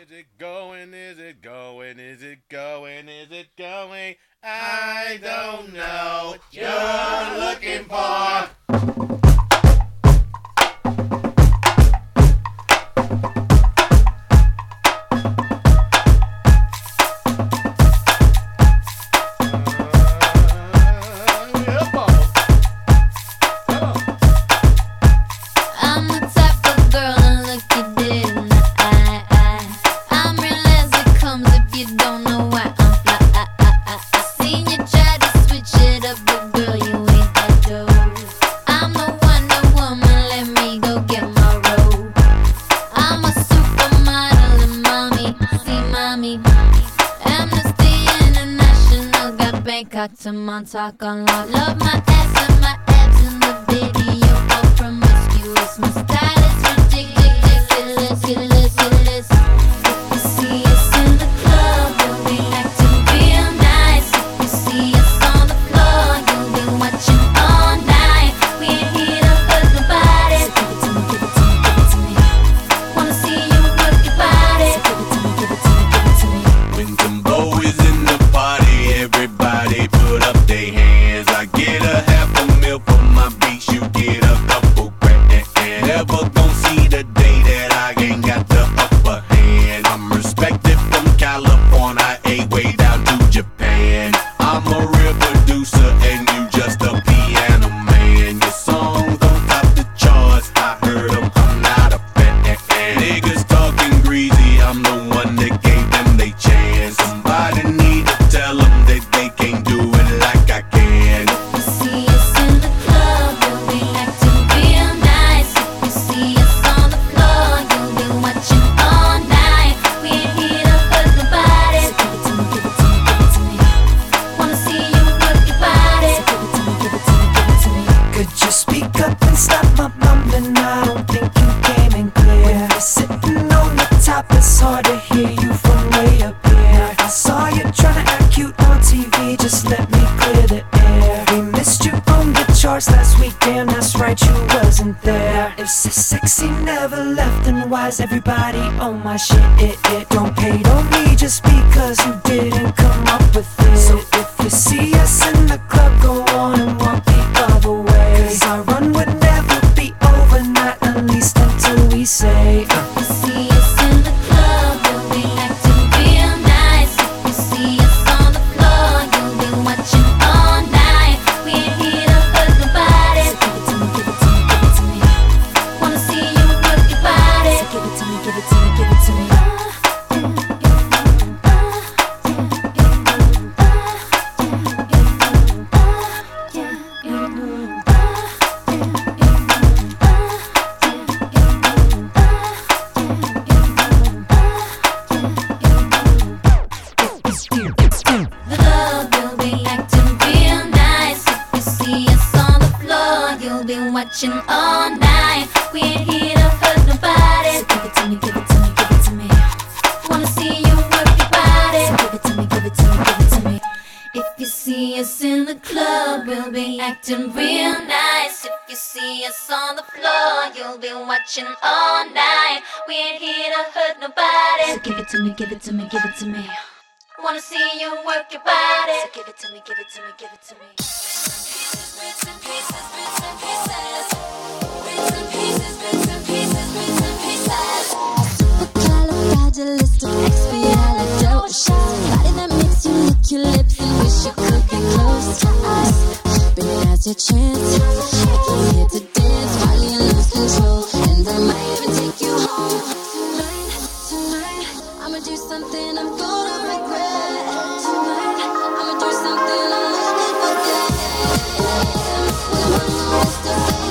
Is it going? Is it going? Is it going? Is it going? I don't know. You're looking for. sacan la why's everybody on my shit? It, it don't pay, don't me just because you did. acting real nice. If you see us on the floor, you'll be watching all night. We ain't here to hurt nobody. So give it to me, give it to me, give it to me. Wanna see you work your body. So give it to me, give it to me, give it to me. Bits bits and pieces, bits and pieces. Bits and pieces, bits and pieces, bits and pieces. Supercalifragilisticexpialidocious. Body that makes you lick your lips and wish you could get close to us as chance. I came here to dance while you lose control, and I might even take you home. Tonight, tonight, I'ma do something I'm gonna regret. Tonight, I'ma do something I'll forget.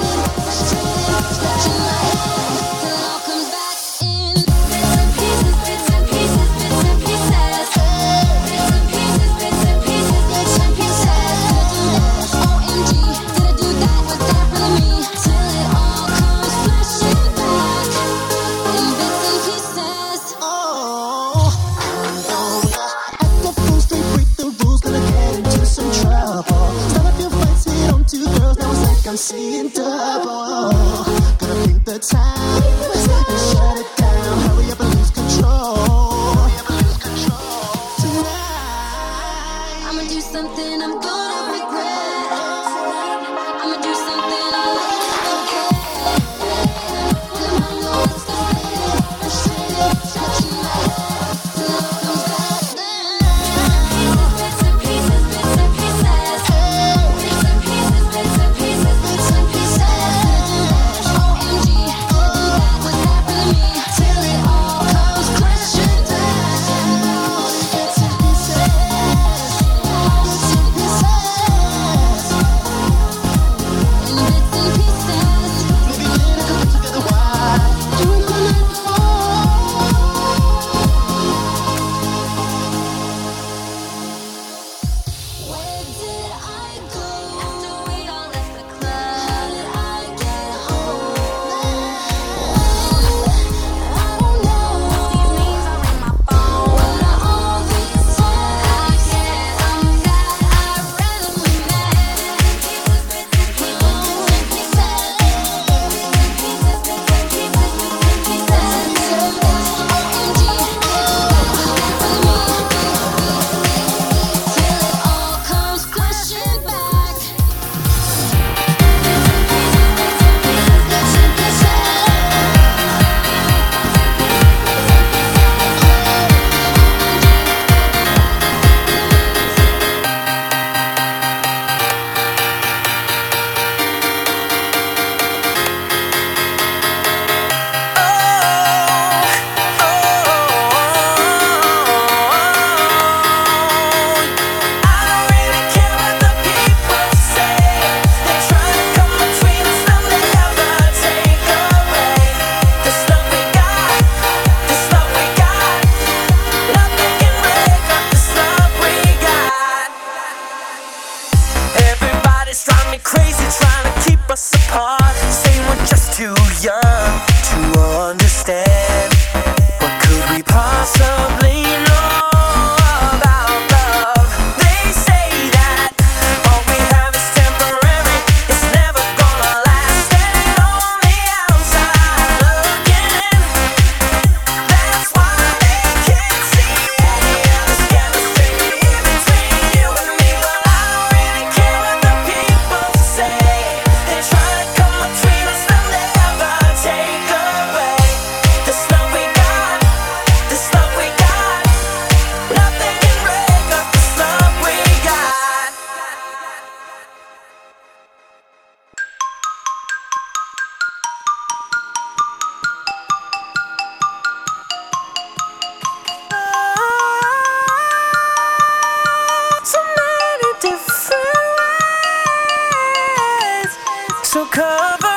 so covered.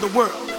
Around the world.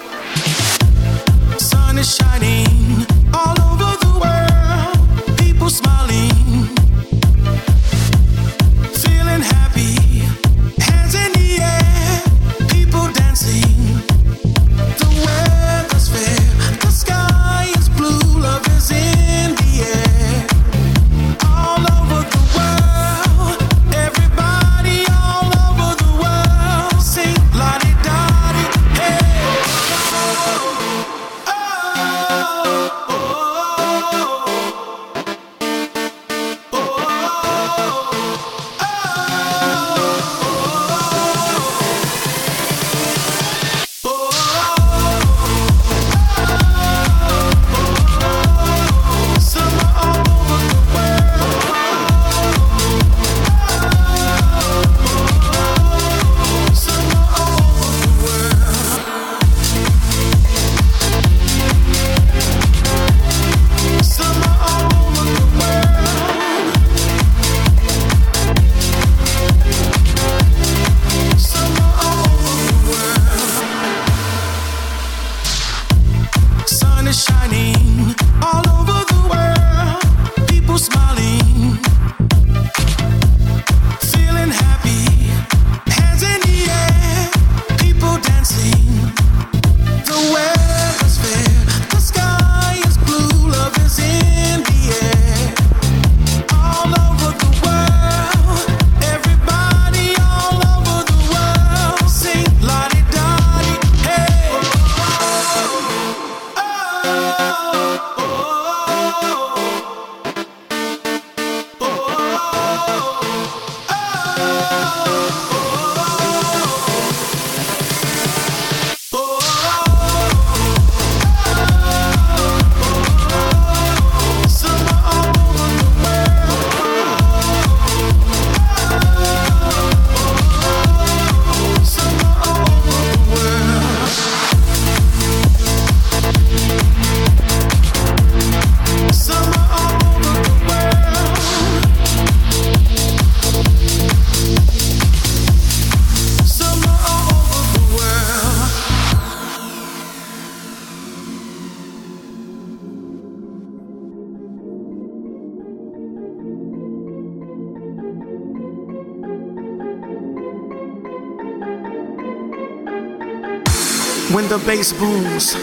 The bass booms,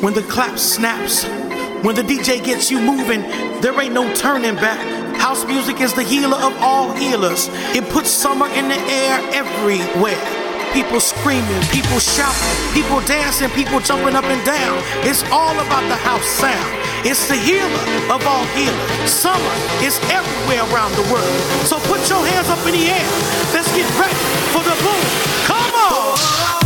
when the clap snaps, when the DJ gets you moving, there ain't no turning back. House music is the healer of all healers. It puts summer in the air everywhere. People screaming, people shouting, people dancing, people jumping up and down. It's all about the house sound. It's the healer of all healers. Summer is everywhere around the world. So put your hands up in the air. Let's get ready for the boom. Come on!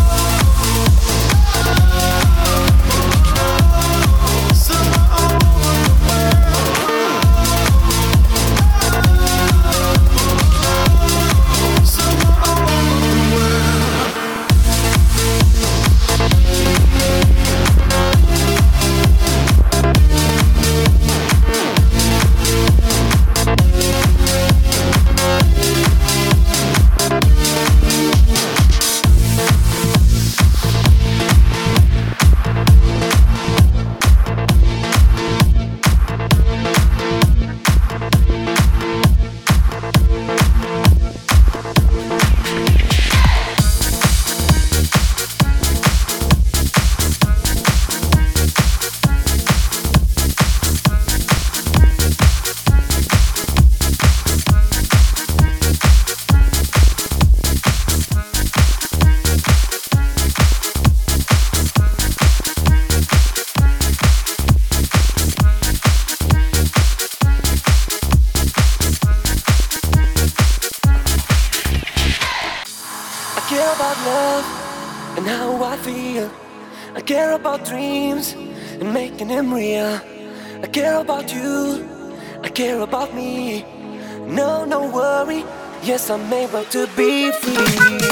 Care about love and how I feel. I care about dreams and making them real. I care about you. I care about me. No, no worry. Yes, I'm able to be free.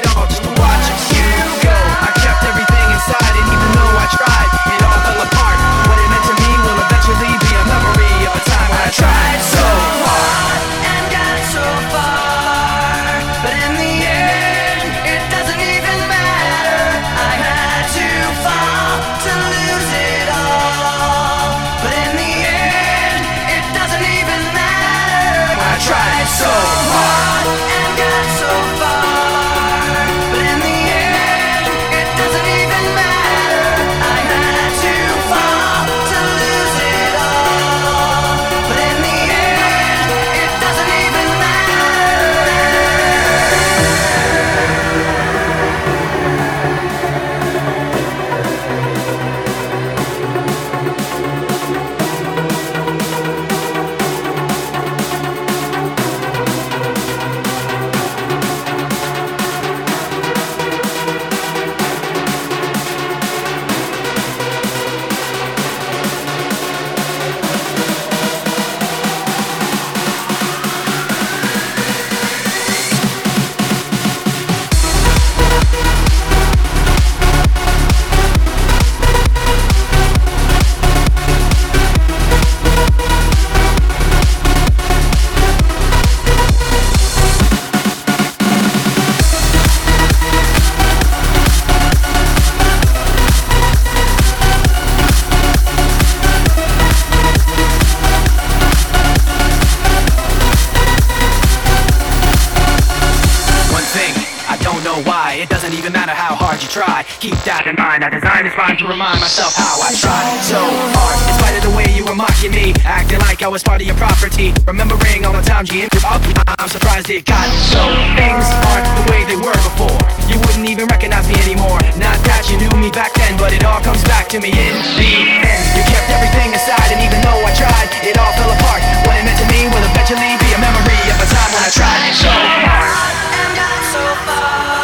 Keep that in mind. I designed this rhyme to remind myself how I tried so hard. In spite of the way you were mocking me, acting like I was part of your property. Remembering all the times you ended up, I'm surprised it got so. Things aren't the way they were before. You wouldn't even recognize me anymore. Not that you knew me back then, but it all comes back to me in the end. You kept everything aside, and even though I tried, it all fell apart. What it meant to me will eventually be a memory of a time when I tried so hard and got so far,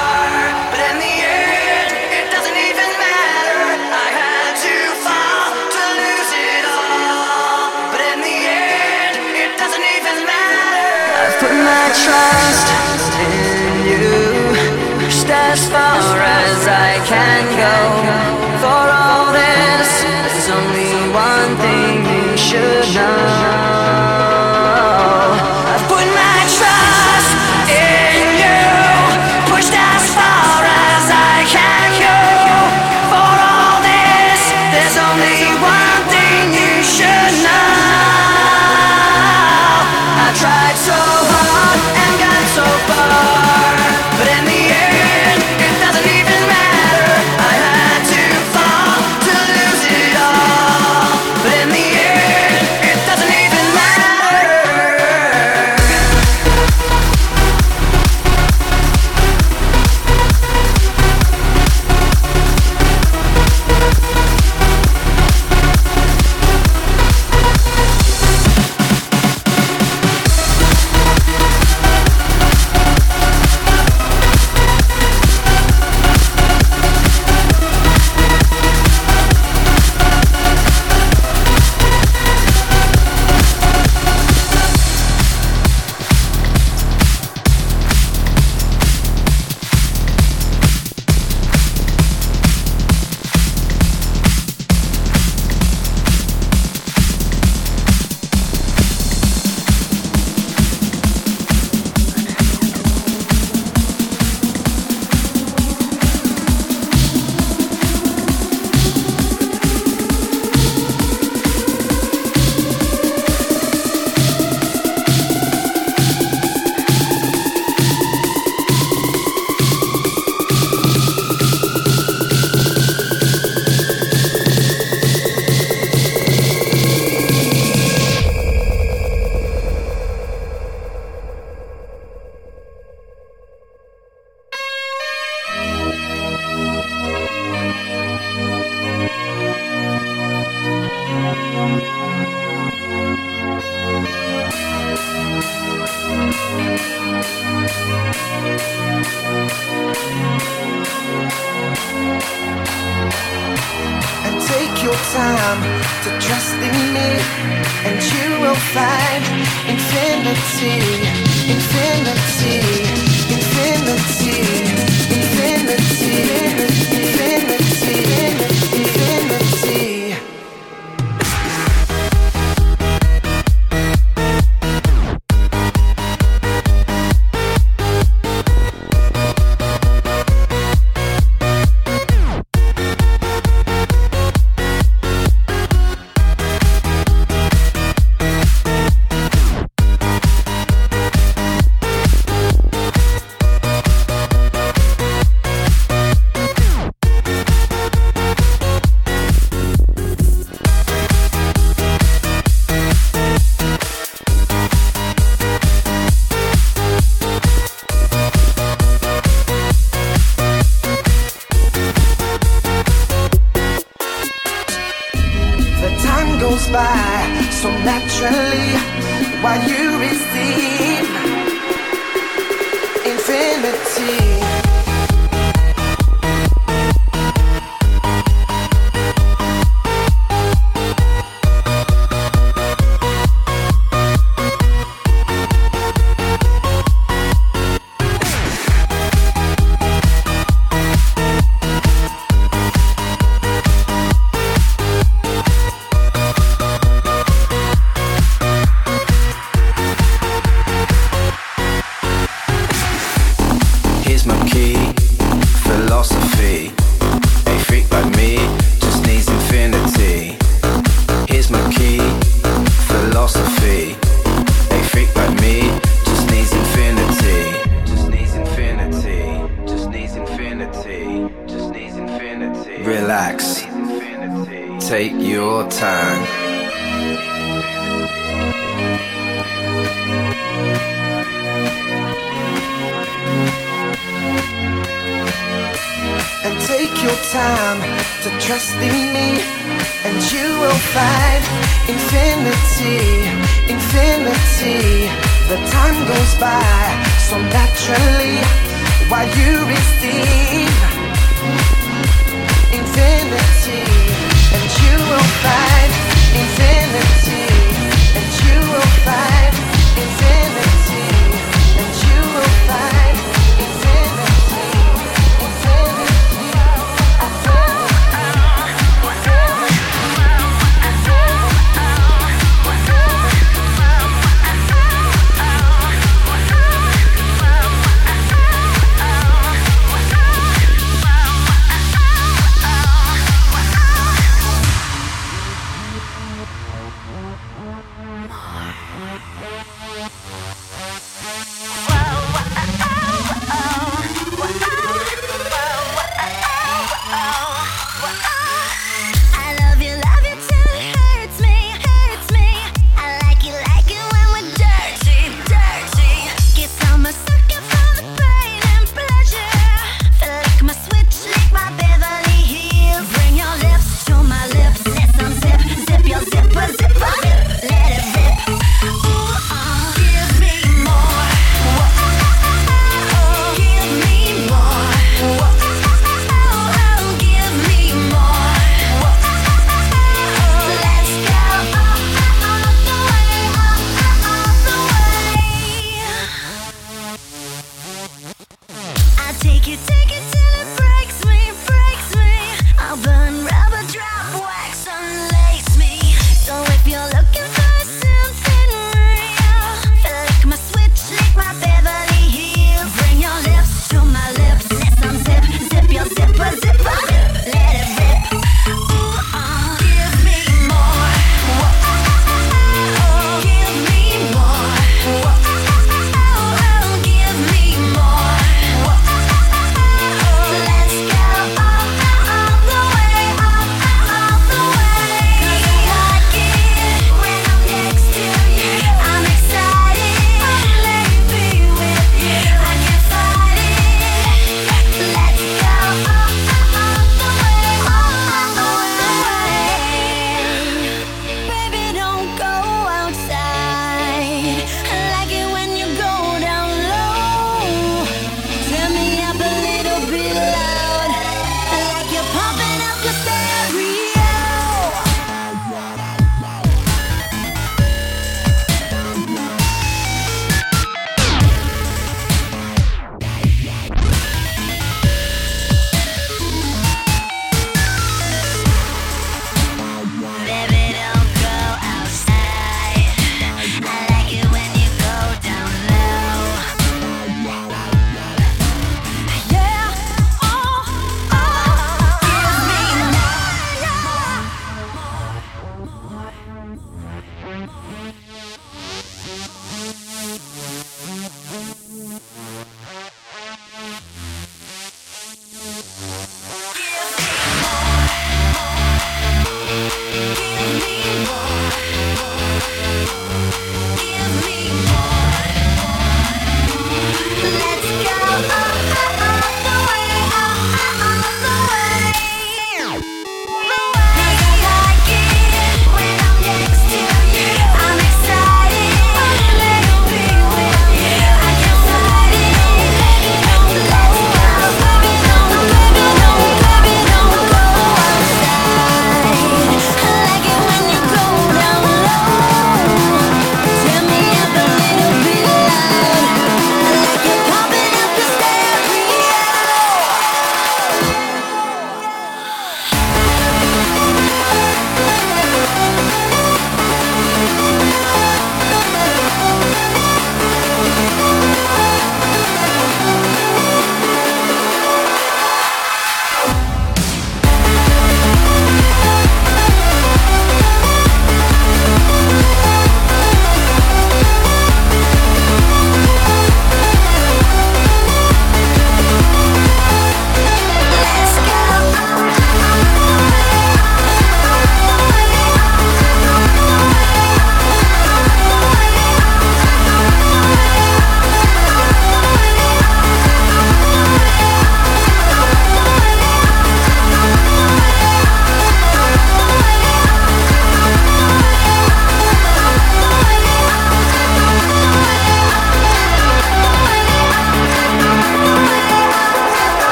trust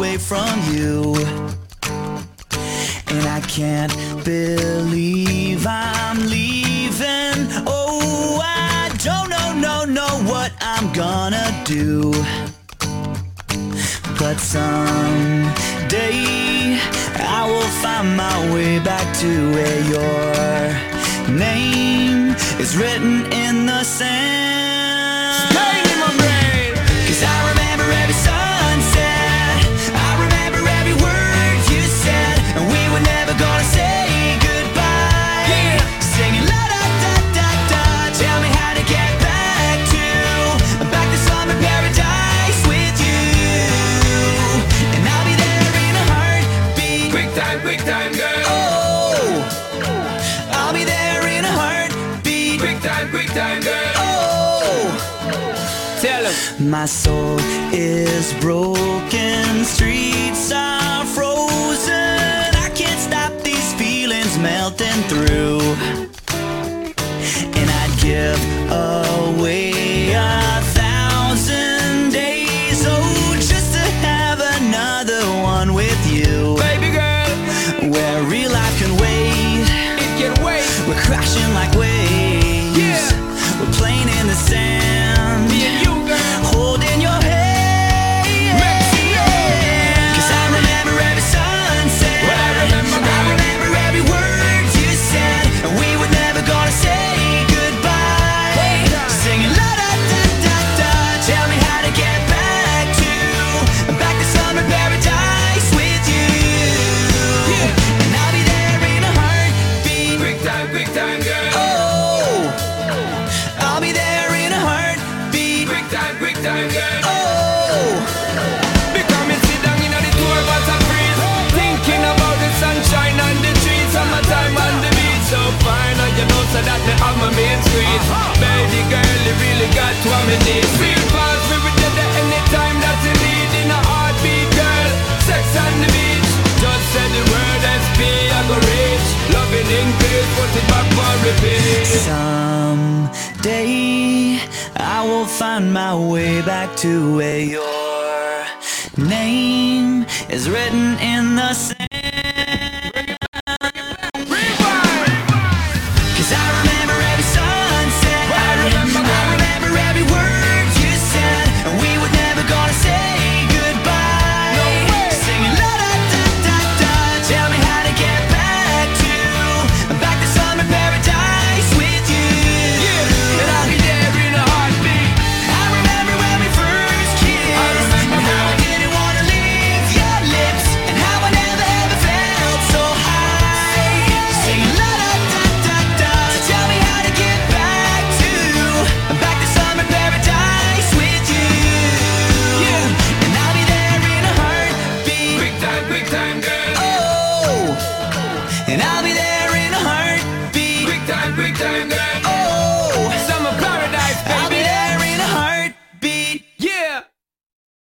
away from you. And I can't believe I'm leaving. Oh, I don't know, no, know what I'm gonna do. But someday I will find my way back to where your name is written in the sand. My soul is broken, streets are frozen. I can't stop these feelings melting through. And I'd give away a thousand days, oh, just to have another one with you. Baby girl, Where real life can wait, it can wait. we're crashing like waves. Fast, we will that you need In a heartbeat, girl. Sex on the beach. Just say the word SP, I go reach. Loving put it back for repeat. Someday I will find my way back to where your name is written in the sand.